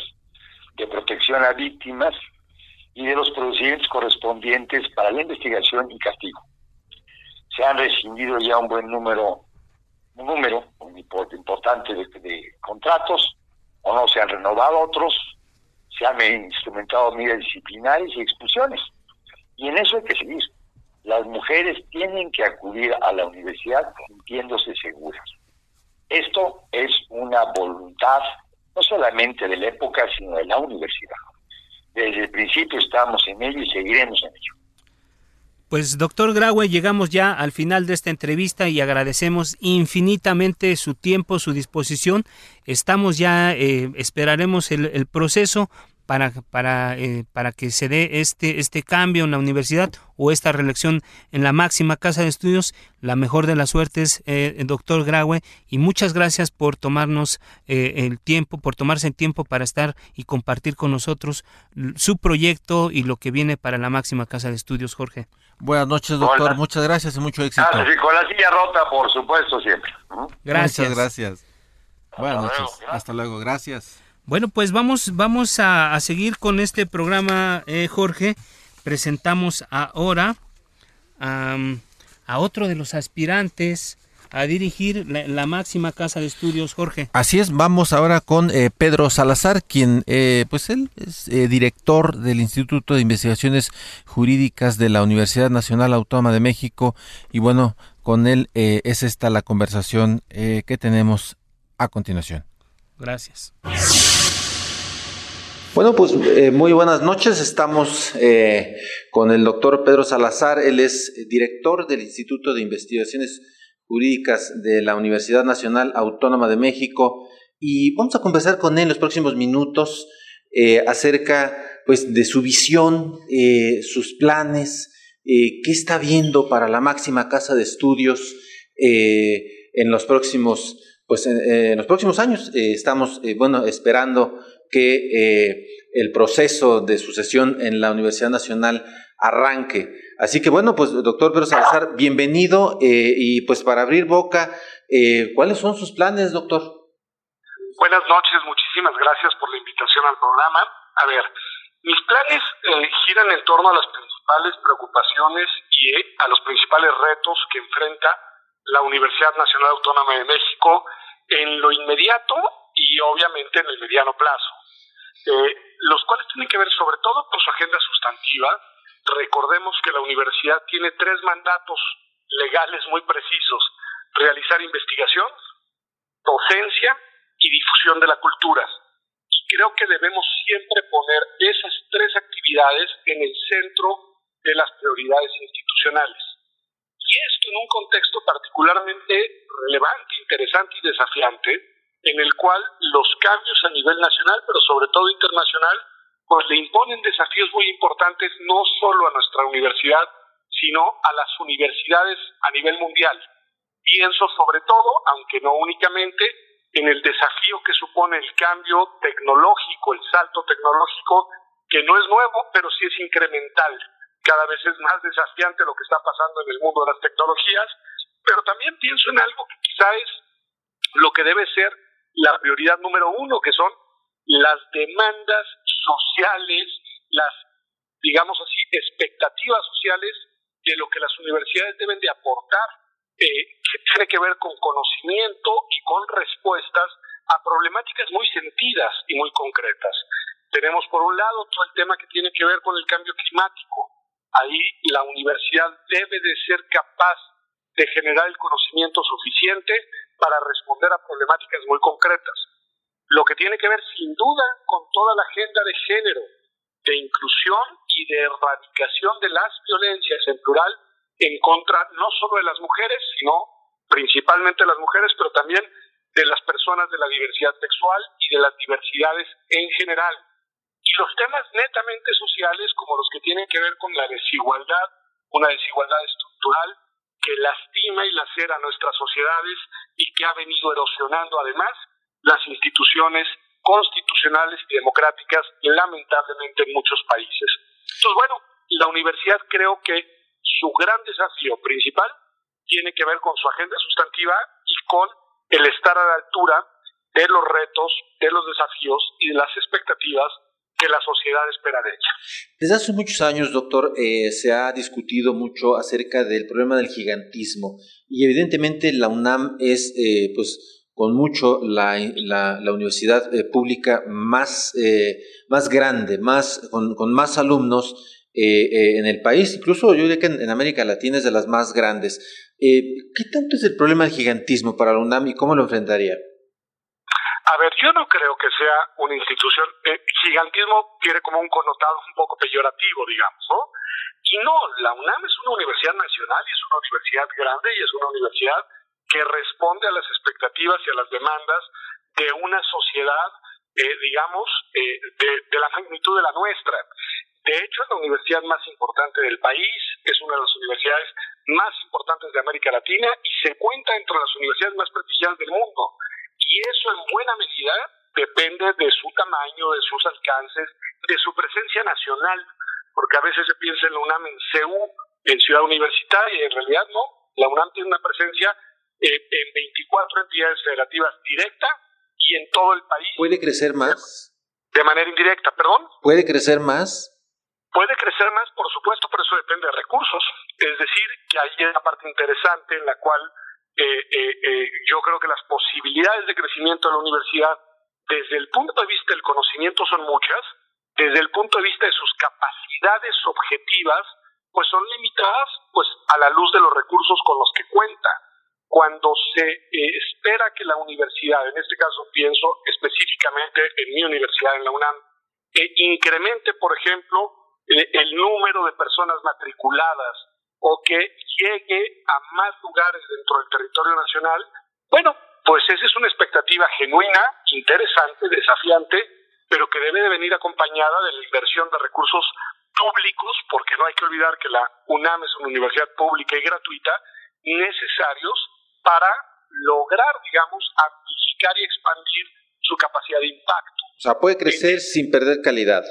de protección a víctimas y de los procedimientos correspondientes para la investigación y castigo. Se han rescindido ya un buen número, un número importante de, de contratos, o no se han renovado otros, se han instrumentado medidas disciplinares y expulsiones. Y en eso hay que seguir. Las mujeres tienen que acudir a la universidad sintiéndose seguras. Esto es una voluntad no solamente de la época, sino de la universidad. Desde el principio estamos en ello y seguiremos en ello. Pues doctor Graue, llegamos ya al final de esta entrevista y agradecemos infinitamente su tiempo, su disposición. Estamos ya, eh, esperaremos el, el, proceso para, para, eh, para que se dé este, este cambio en la universidad o esta reelección en la máxima casa de estudios. La mejor de las suertes, eh, doctor Graue, y muchas gracias por tomarnos eh, el tiempo, por tomarse el tiempo para estar y compartir con nosotros su proyecto y lo que viene para la máxima casa de estudios, Jorge. Buenas noches, doctor. Muchas gracias y mucho éxito. Ah, con la silla rota, por supuesto, siempre. Gracias. Muchas gracias. Buenas noches. Hasta luego. Gracias. Bueno, pues vamos, vamos a, seguir con este programa, eh, Jorge. Presentamos ahora a otro de los aspirantes a dirigir la, máxima casa de estudios, Jorge. Así es, vamos ahora con eh, Pedro Salazar, quien, eh, pues él es director del Instituto de Investigaciones Jurídicas de la Universidad Nacional Autónoma de México. Y bueno, con él es esta la conversación que tenemos a continuación. Gracias. Bueno, pues eh, muy buenas noches. Estamos eh, con el doctor Pedro Salazar. Él es director del Instituto de Investigaciones Jurídicas de la Universidad Nacional Autónoma de México y vamos a conversar con él en los próximos minutos eh, acerca pues, de su visión, sus planes, qué está viendo para la máxima casa de estudios en los próximos pues en, los próximos años estamos bueno esperando que eh, el proceso de sucesión en la Universidad Nacional arranque. Así que bueno, pues doctor Pedro Salazar, bienvenido eh, y pues para abrir boca, eh, ¿cuáles son sus planes, doctor? Buenas noches, muchísimas gracias por la invitación al programa. A ver, mis planes giran en torno a las principales preocupaciones y a los principales retos que enfrenta la Universidad Nacional Autónoma de México en lo inmediato y obviamente en el mediano plazo, eh, los cuales tienen que ver sobre todo con su agenda sustantiva. Recordemos que la universidad tiene tres mandatos legales muy precisos, realizar investigación, docencia y difusión de la cultura. Y creo que debemos siempre poner esas tres actividades en el centro de las prioridades institucionales. Esto en un contexto particularmente relevante, interesante y desafiante, en el cual los cambios a nivel nacional, pero sobre todo internacional, pues le imponen desafíos muy importantes no solo a nuestra universidad, sino a las universidades a nivel mundial. Pienso sobre todo, aunque no únicamente, en el desafío que supone el cambio tecnológico, el salto tecnológico, que no es nuevo, pero sí es incremental. Cada vez es más desafiante lo que está pasando en el mundo de las tecnologías, pero también pienso en algo que quizá es lo que debe ser la prioridad número uno, que son las demandas sociales, las digamos así, expectativas sociales de lo que las universidades deben de aportar, eh, que tiene que ver con conocimiento y con respuestas a problemáticas muy sentidas y muy concretas. Tenemos por un lado todo el tema que tiene que ver con el cambio climático. Ahí la universidad debe de ser capaz de generar el conocimiento suficiente para responder a problemáticas muy concretas. Lo que tiene que ver sin duda con toda la agenda de género, de inclusión y de erradicación de las violencias en plural en contra no solo de las mujeres, sino principalmente de las mujeres, pero también de las personas de la diversidad sexual y de las diversidades en general. Y los temas netamente sociales que ver con la desigualdad, una desigualdad estructural que lastima y lacera nuestras sociedades y que ha venido erosionando además las instituciones constitucionales y democráticas, lamentablemente en muchos países. Entonces, bueno, la universidad creo que su gran desafío principal tiene que ver con su agenda sustantiva y con el estar a la altura de los retos, de los desafíos y de las expectativas que la sociedad espera de ella. Desde hace muchos años, doctor, eh, se ha discutido mucho acerca del problema del gigantismo y evidentemente la UNAM es, eh, pues, con mucho la, la, universidad eh, pública más, más grande, más, con, con más alumnos en el país, incluso yo diría que en, América Latina es de las más grandes. ¿Qué tanto es el problema del gigantismo para la UNAM y cómo lo enfrentaría? A ver, yo no creo que sea una institución. gigantismo tiene como un connotado un poco peyorativo, digamos, ¿no? Y no, la UNAM es una universidad nacional y es una universidad grande y es una universidad que responde a las expectativas y a las demandas de una sociedad, eh, digamos, eh, de, la magnitud de la nuestra. De hecho, es la universidad más importante del país, es una de las universidades más importantes de América Latina y se cuenta entre las universidades más prestigiosas del mundo. Y eso en buena medida depende de su tamaño, de sus alcances, de su presencia nacional, porque a veces se piensa en la UNAM en CEU, en Ciudad Universitaria, y en realidad no. La UNAM tiene una presencia eh, en 24 entidades federativas directa y en todo el país. ¿Puede crecer más? De manera indirecta, perdón. ¿Puede crecer más? Puede crecer más, por supuesto, pero eso depende de recursos. Es decir, que hay una parte interesante en la cual eh, eh, yo creo que las posibilidades de crecimiento de la universidad, desde el punto de vista del conocimiento, son muchas, desde el punto de vista de sus capacidades objetivas, pues son limitadas pues a la luz de los recursos con los que cuenta. Cuando se eh, espera que la universidad, en este caso pienso específicamente en mi universidad, en la UNAM, eh, incremente, por ejemplo, el número de personas matriculadas o que llegue a más lugares dentro del territorio nacional, bueno, pues esa es una expectativa genuina, interesante, desafiante, pero que debe de venir acompañada de la inversión de recursos públicos, porque no hay que olvidar que la UNAM es una universidad pública y gratuita, necesarios para lograr, digamos, amplificar y expandir su capacidad de impacto. O sea, puede crecer sin perder calidad.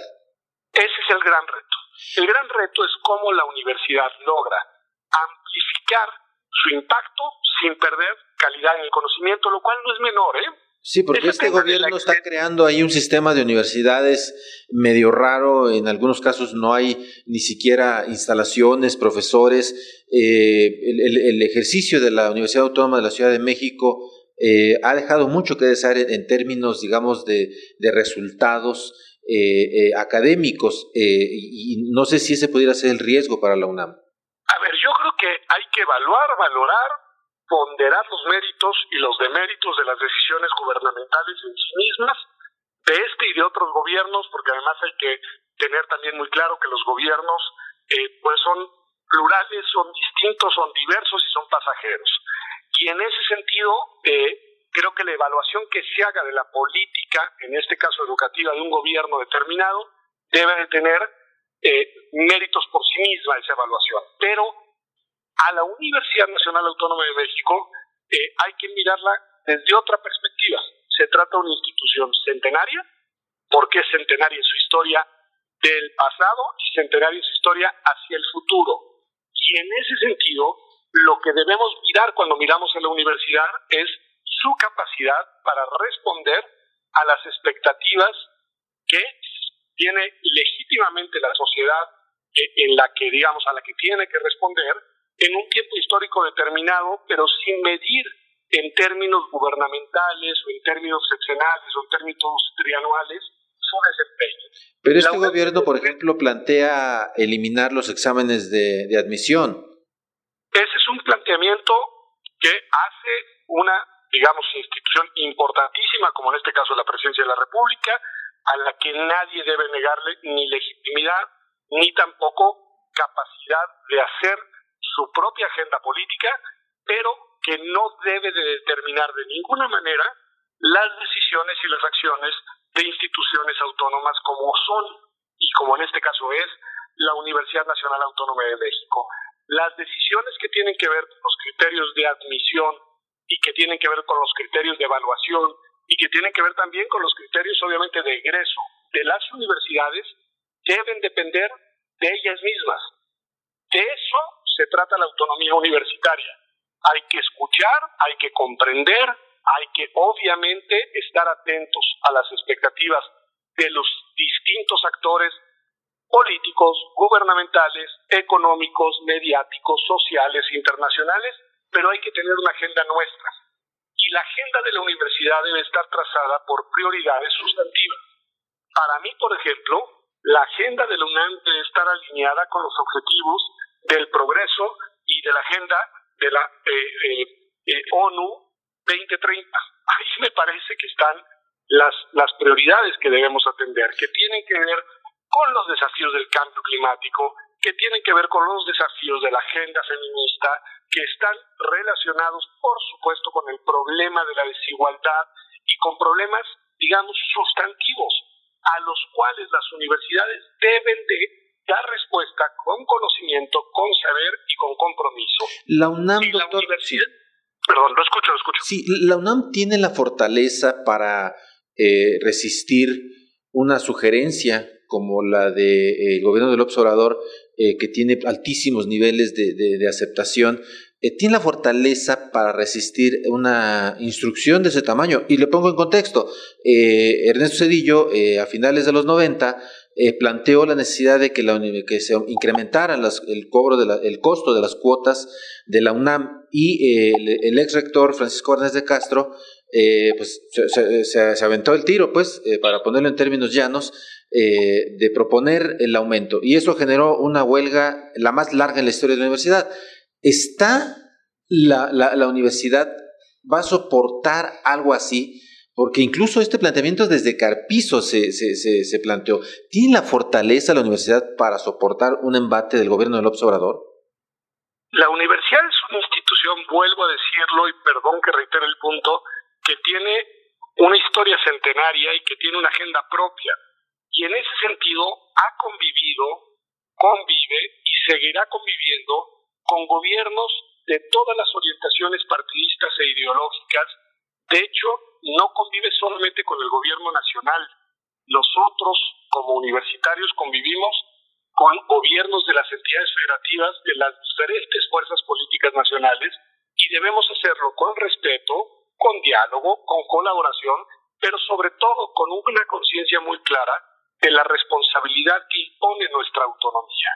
Ese es el gran reto. El gran reto es cómo la universidad logra amplificar su impacto sin perder calidad en el conocimiento, lo cual no es menor, ¿eh? Sí, porque este gobierno está creando ahí un sistema de universidades medio raro, en algunos casos no hay ni siquiera instalaciones, profesores. Eh, el, ejercicio de la Universidad Autónoma de la Ciudad de México eh, ha dejado mucho que desear en, términos, digamos, de, resultados eh, académicos y no sé si ese pudiera ser el riesgo para la UNAM. A ver, yo creo que hay que evaluar, valorar ponderar los méritos y los deméritos de las decisiones gubernamentales en sí mismas, de este y de otros gobiernos, porque además hay que tener también muy claro que los gobiernos eh, pues son plurales, son distintos, son diversos y son pasajeros. Y en ese sentido, eh, creo que la evaluación que se haga de la política, en este caso educativa, de un gobierno determinado, debe de tener eh, méritos por sí misma esa evaluación. Pero a la Universidad Nacional Autónoma de México eh, hay que mirarla desde otra perspectiva. Se trata de una institución centenaria, porque es centenaria en su historia del pasado y centenaria en su historia hacia el futuro. Y en ese sentido, lo que debemos mirar cuando miramos a la universidad es su capacidad para responder a las expectativas que tiene legítimamente la sociedad eh, en la que, digamos, a la que tiene que responder en un tiempo histórico determinado, pero sin medir en términos gubernamentales o en términos seccionales o en términos trianuales su desempeño. Pero este gobierno, por ejemplo, plantea eliminar los exámenes de, de admisión. Ese es un planteamiento que hace una, digamos, institución importantísima, como en este caso la Presidencia de la República, a la que nadie debe negarle ni legitimidad ni tampoco capacidad de hacer su propia agenda política, pero que no debe de determinar de ninguna manera las decisiones y las acciones de instituciones autónomas como son, y como en este caso es, la Universidad Nacional Autónoma de México. Las decisiones que tienen que ver con los criterios de admisión y que tienen que ver con los criterios de evaluación y que tienen que ver también con los criterios obviamente de egreso de las universidades deben depender de ellas mismas. De eso se trata la autonomía universitaria. Hay que escuchar, hay que comprender, hay que obviamente estar atentos a las expectativas de los distintos actores políticos, gubernamentales, económicos, mediáticos, sociales, internacionales, pero hay que tener una agenda nuestra. Y la agenda de la universidad debe estar trazada por prioridades sustantivas. Para mí, por ejemplo, la agenda de la UNAM debe estar alineada con los objetivos del progreso y de la agenda de la eh, eh, eh, ONU 2030. Ahí me parece que están las, las prioridades que debemos atender, que tienen que ver con los desafíos del cambio climático, que tienen que ver con los desafíos de la agenda feminista, que están relacionados, por supuesto, con el problema de la desigualdad y con problemas, digamos, sustantivos a los cuales las universidades deben de dar respuesta con conocimiento, con saber y con compromiso. La UNAM, doctor, Perdón, lo escucho, lo escucho. Sí, la UNAM tiene la fortaleza para eh, resistir una sugerencia como la del de, eh, gobierno del observador, eh, que tiene altísimos niveles de, aceptación, eh, tiene la fortaleza para resistir una instrucción de ese tamaño. Y le pongo en contexto, eh, Ernesto Cedillo, a finales de los 90, planteó la necesidad de que, la, que se incrementara el, cobro de costo de las cuotas de la UNAM y el, ex rector Francisco Arnés de Castro pues se, se, aventó el tiro, pues, para ponerlo en términos llanos, de proponer el aumento. Y eso generó una huelga la más larga en la historia de la universidad. ¿Está la, la, universidad, va a soportar algo así? Porque incluso este planteamiento desde Carpizo se, se, se, planteó. ¿Tiene la fortaleza la universidad para soportar un embate del gobierno del Obrador? La universidad es una institución, vuelvo a decirlo y perdón que reitere el punto, que tiene una historia centenaria y que tiene una agenda propia. Y en ese sentido ha convivido, convive y seguirá conviviendo con gobiernos de todas las orientaciones partidistas e ideológicas. De hecho, no convive solamente con el gobierno nacional. Nosotros, como universitarios, convivimos con gobiernos de las entidades federativas de las diferentes fuerzas políticas nacionales y debemos hacerlo con respeto, con diálogo, con colaboración, pero sobre todo con una conciencia muy clara de la responsabilidad que impone nuestra autonomía.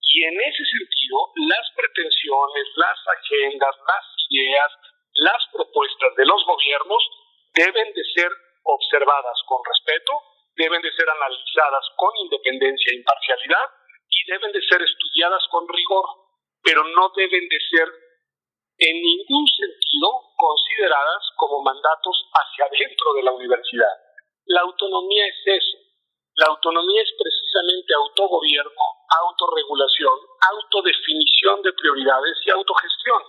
Y en ese sentido, las pretensiones, las agendas, las ideas, las propuestas de los gobiernos deben de ser observadas con respeto, deben de ser analizadas con independencia e imparcialidad y deben de ser estudiadas con rigor, pero no deben de ser en ningún sentido consideradas como mandatos hacia adentro de la universidad. La autonomía es eso, la autonomía es precisamente autogobierno, autorregulación, autodefinición de prioridades y autogestión.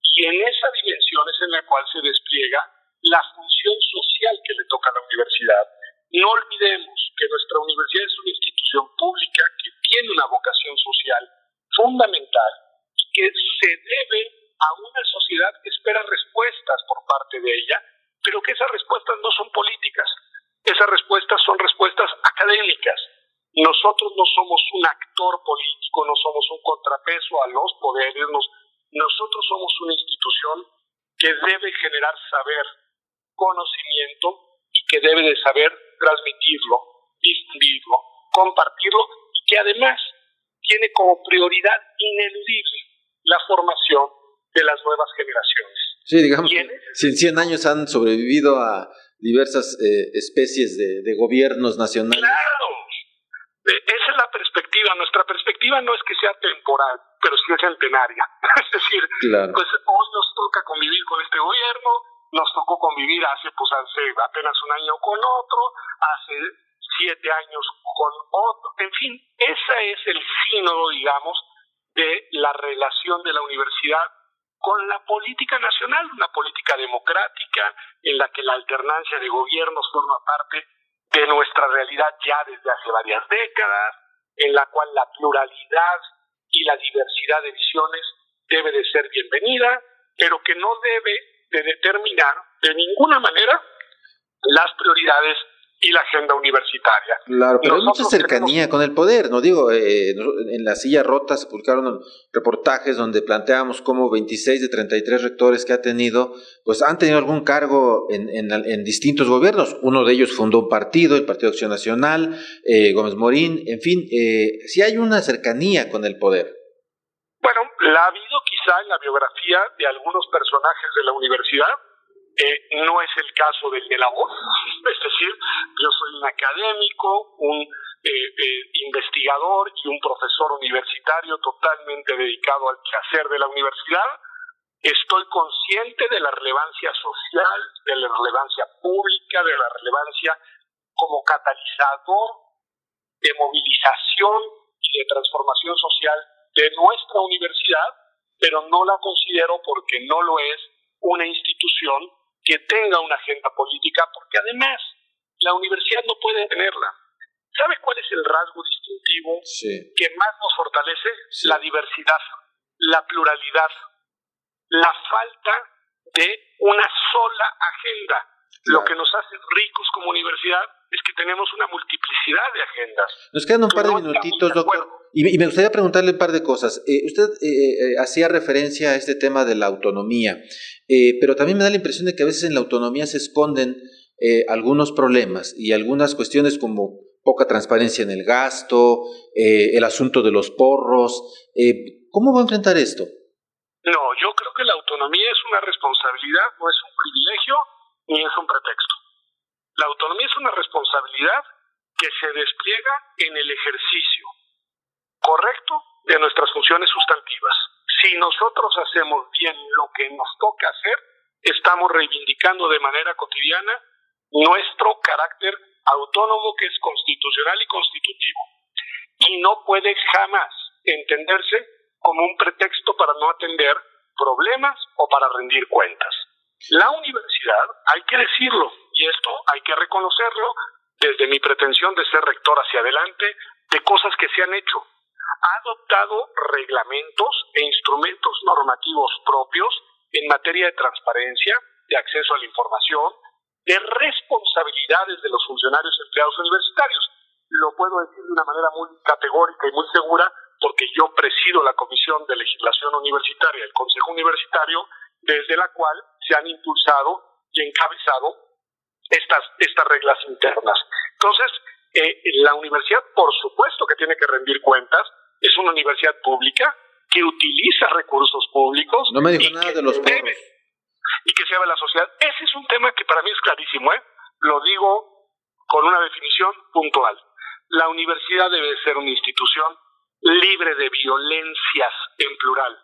Y en esa dimensión es en la cual se despliega la función social que le toca a la universidad. No olvidemos que nuestra universidad es una institución pública que tiene una vocación social fundamental y que se debe a una sociedad que espera respuestas por parte de ella, pero que esas respuestas no son políticas, esas respuestas son respuestas académicas. Nosotros no somos un actor político, no somos un contrapeso a los poderes, nosotros somos una institución que debe generar saber, conocimiento y que debe de saber transmitirlo, difundirlo, compartirlo y que además tiene como prioridad ineludible la formación de las nuevas generaciones. Sí, digamos, si en 100 años han sobrevivido a diversas eh, especies de, de, gobiernos nacionales. Claro, esa es la perspectiva. Nuestra perspectiva no es que sea temporal, pero sí es centenaria. es pues hoy nos toca convivir con este gobierno, nos tocó convivir hace, pues, hace apenas un año con otro, hace siete años con otro. En fin, ese es el sínodo, digamos, de la relación de la universidad con la política nacional, una política democrática en la que la alternancia de gobiernos forma parte de nuestra realidad ya desde hace varias décadas, en la cual la pluralidad y la diversidad de visiones debe de ser bienvenida, pero que no debe de determinar de ninguna manera las prioridades y la agenda universitaria. Claro, pero hay mucha cercanía con el poder, ¿no? Digo, eh, en la silla rota se publicaron reportajes donde planteamos cómo 26 de 33 rectores que ha tenido, pues han tenido algún cargo en, en, distintos gobiernos. Uno de ellos fundó un partido, el Partido Acción Nacional, eh, Gómez Morín, en fin, eh, sí hay una cercanía con el poder. Bueno, la ha habido quizá en la biografía de algunos personajes de la universidad, eh, no es el caso del de la voz, es decir, yo soy un académico, un eh, eh, investigador y un profesor universitario totalmente dedicado al quehacer de la universidad. Estoy consciente de la relevancia social, de la relevancia pública, de la relevancia como catalizador de movilización y de transformación social de nuestra universidad, pero no la considero porque no lo es una institución que tenga una agenda política, porque además la universidad no puede tenerla. ¿Sabe cuál es el rasgo distintivo que más nos fortalece? La diversidad, la pluralidad, la falta de una sola agenda. Lo que nos hace ricos como universidad es que tenemos una multiplicidad de agendas. Nos quedan un par de minutitos, doctor. Y, me gustaría preguntarle un par de cosas. Eh, usted eh, eh, hacía referencia a este tema de la autonomía. Eh, pero también me da la impresión de que a veces en la autonomía se esconden eh, algunos problemas y algunas cuestiones como poca transparencia en el gasto, eh, el asunto de los porros. ¿Cómo va a enfrentar esto? No, yo creo que la autonomía es una responsabilidad, no es un privilegio ni es un pretexto. La autonomía es una responsabilidad que se despliega en el ejercicio correcto de nuestras funciones sustantivas si nosotros hacemos bien lo que nos toca hacer, estamos reivindicando de manera cotidiana nuestro carácter autónomo que es constitucional y constitutivo. Y no puede jamás entenderse como un pretexto para no atender problemas o para rendir cuentas. La universidad, hay que decirlo, y esto hay que reconocerlo, desde mi pretensión de ser rector hacia adelante, de cosas que se han hecho, ha adoptado reglamentos e instrumentos normativos propios en materia de transparencia, de acceso a la información, de responsabilidades de los funcionarios empleados universitarios. Lo puedo decir de una manera muy categórica y muy segura porque yo presido la Comisión de Legislación Universitaria, el Consejo Universitario, desde la cual se han impulsado y encabezado estas, estas reglas internas. Entonces, eh, la universidad, por supuesto que tiene que rendir cuentas, es una universidad pública que utiliza recursos públicos. No me dijo nada de los debe, Y que se llama la sociedad. Ese es un tema que para mí es clarísimo, ¿eh? Lo digo con una definición puntual. La universidad debe ser una institución libre de violencias en plural,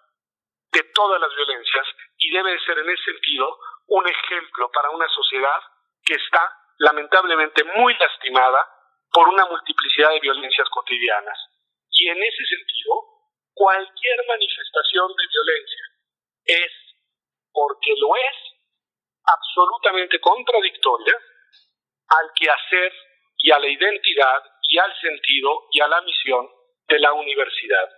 de todas las violencias, y debe ser en ese sentido un ejemplo para una sociedad que está lamentablemente muy lastimada por una multiplicidad de violencias cotidianas. Y en ese sentido, cualquier manifestación de violencia es, porque lo es, absolutamente contradictoria al quehacer y a la identidad y al sentido y a la misión de la universidad.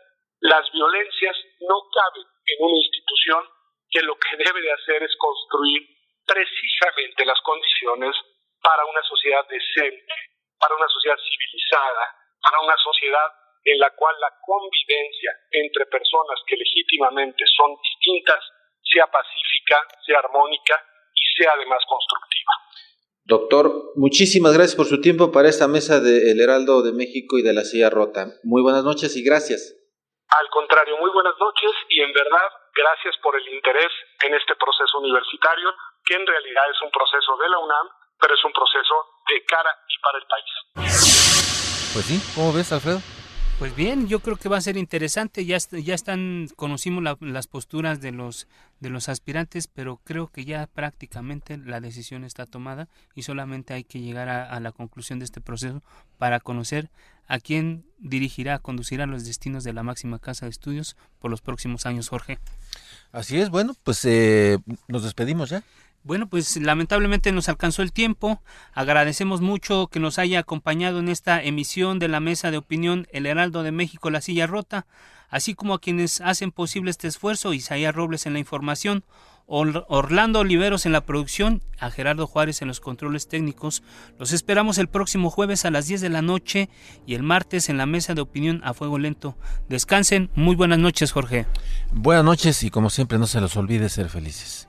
Las violencias no caben en una institución que lo que debe de hacer es construir precisamente las condiciones para una sociedad decente, para una sociedad civilizada, para una sociedad en la cual la convivencia entre personas que legítimamente son distintas sea pacífica, sea armónica y sea además constructiva. Doctor, muchísimas gracias por su tiempo para esta mesa de El Heraldo de México y de la Silla Rota. Muy buenas noches y gracias. Al contrario, muy buenas noches y en verdad gracias por el interés en este proceso universitario, que en realidad es un proceso de la UNAM, pero es un proceso de cara y para el país. Pues sí, ¿cómo ves, Alfredo? Pues bien, yo creo que va a ser interesante. Ya, ya están, conocimos las posturas de los de los aspirantes, pero creo que ya prácticamente la decisión está tomada y solamente hay que llegar a, la conclusión de este proceso para conocer a quién dirigirá, conducirá los destinos de la máxima casa de estudios por los próximos años, Jorge. Así es, bueno, pues eh, nos despedimos ya. Bueno, pues lamentablemente nos alcanzó el tiempo. Agradecemos mucho que nos haya acompañado en esta emisión de la mesa de opinión El Heraldo de México, La Silla Rota, así como a quienes hacen posible este esfuerzo, Isaías Robles en la información, Orlando Oliveros en la producción, a Gerardo Juárez en los controles técnicos. Los esperamos el próximo jueves a las 10 de la noche y el martes en la mesa de opinión a fuego lento. Descansen. Muy buenas noches, Jorge. Buenas noches y como siempre no se los olvide ser felices.